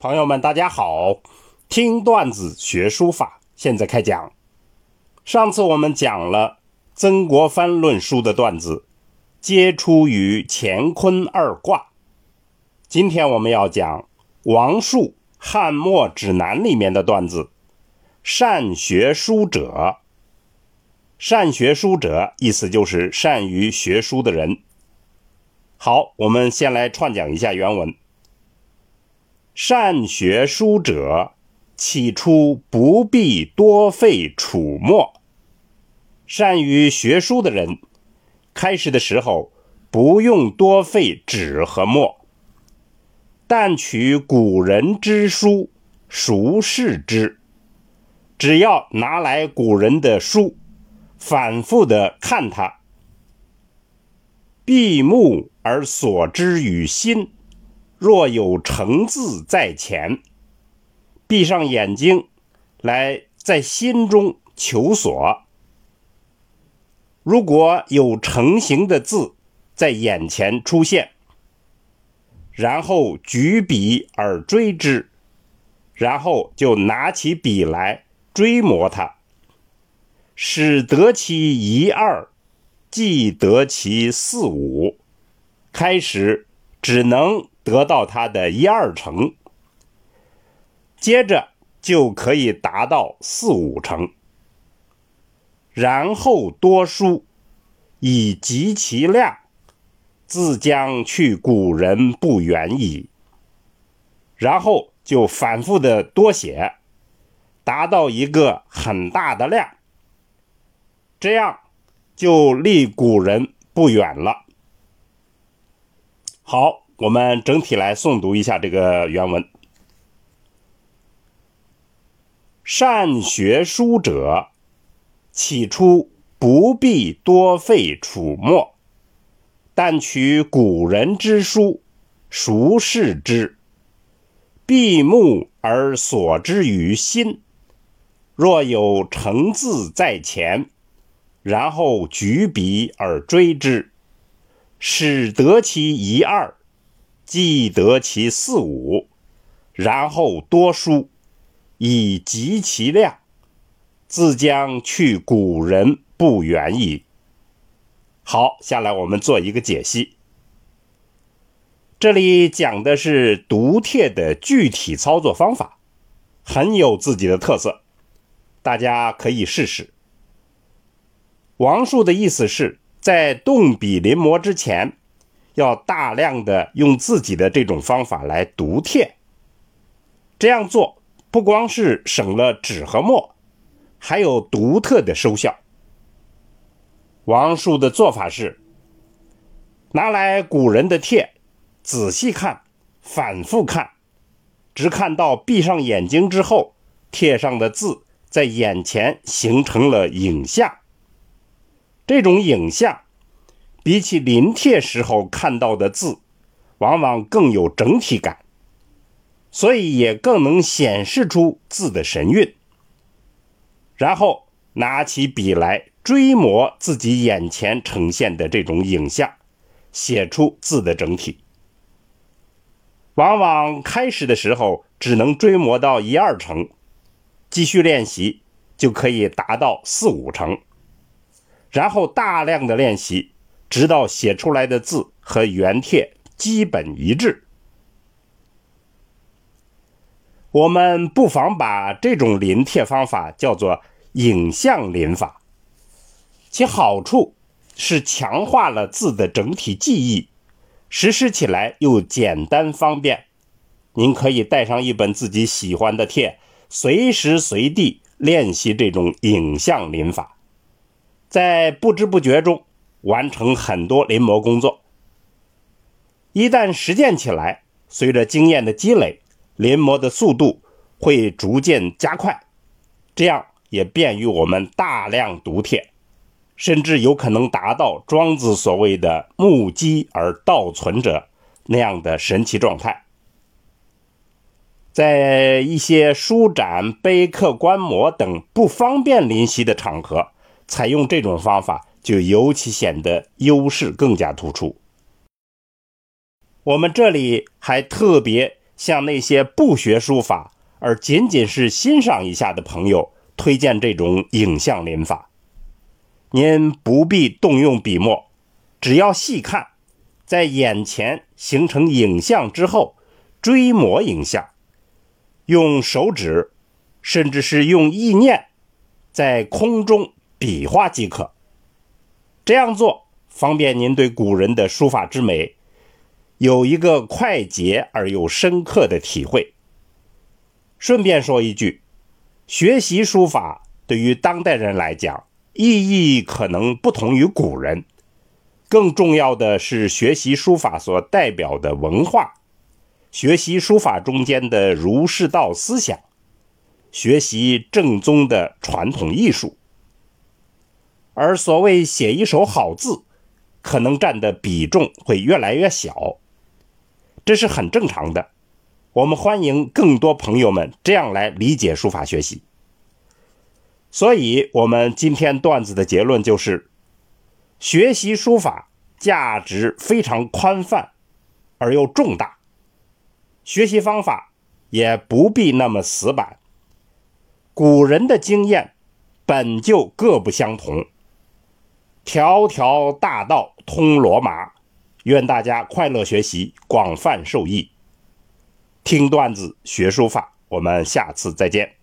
朋友们，大家好！听段子学书法，现在开讲。上次我们讲了曾国藩论书的段子，皆出于乾坤二卦。今天我们要讲王树《汉末指南》里面的段子：善学书者，善学书者，意思就是善于学书的人。好，我们先来串讲一下原文。善学书者，起初不必多费楚墨。善于学书的人，开始的时候不用多费纸和墨，但取古人之书，熟视之。只要拿来古人的书，反复的看它，闭目而所之于心。若有成字在前，闭上眼睛来在心中求索。如果有成形的字在眼前出现，然后举笔而追之，然后就拿起笔来追摹它，使得其一二，即得其四五。开始只能。得到它的一二成，接着就可以达到四五成，然后多书以及其量，自将去古人不远矣。然后就反复的多写，达到一个很大的量，这样就离古人不远了。好。我们整体来诵读一下这个原文：善学书者，起初不必多费楚墨，但取古人之书，熟视之，闭目而所之于心。若有成字在前，然后举笔而追之，使得其一二。既得其四五，然后多书，以极其量，自将去古人不远矣。好，下来我们做一个解析。这里讲的是读帖的具体操作方法，很有自己的特色，大家可以试试。王树的意思是在动笔临摹之前。要大量的用自己的这种方法来读帖，这样做不光是省了纸和墨，还有独特的收效。王树的做法是拿来古人的帖，仔细看，反复看，直看到闭上眼睛之后，帖上的字在眼前形成了影像。这种影像。比起临帖时候看到的字，往往更有整体感，所以也更能显示出字的神韵。然后拿起笔来追摹自己眼前呈现的这种影像，写出字的整体。往往开始的时候只能追摹到一二成，继续练习就可以达到四五成，然后大量的练习。直到写出来的字和原帖基本一致，我们不妨把这种临帖方法叫做影像临法。其好处是强化了字的整体记忆，实施起来又简单方便。您可以带上一本自己喜欢的帖，随时随地练习这种影像临法，在不知不觉中。完成很多临摹工作，一旦实践起来，随着经验的积累，临摹的速度会逐渐加快，这样也便于我们大量读帖，甚至有可能达到庄子所谓的“目击而道存者”那样的神奇状态。在一些书展、碑刻、观摩等不方便临习的场合，采用这种方法。就尤其显得优势更加突出。我们这里还特别向那些不学书法而仅仅是欣赏一下的朋友推荐这种影像临法。您不必动用笔墨，只要细看，在眼前形成影像之后，追摹影像，用手指，甚至是用意念，在空中比划即可。这样做方便您对古人的书法之美有一个快捷而又深刻的体会。顺便说一句，学习书法对于当代人来讲，意义可能不同于古人，更重要的是学习书法所代表的文化，学习书法中间的儒释道思想，学习正宗的传统艺术。而所谓写一手好字，可能占的比重会越来越小，这是很正常的。我们欢迎更多朋友们这样来理解书法学习。所以，我们今天段子的结论就是：学习书法价值非常宽泛而又重大，学习方法也不必那么死板。古人的经验本就各不相同，条条大道通罗马。愿大家快乐学习，广泛受益。听段子学书法，我们下次再见。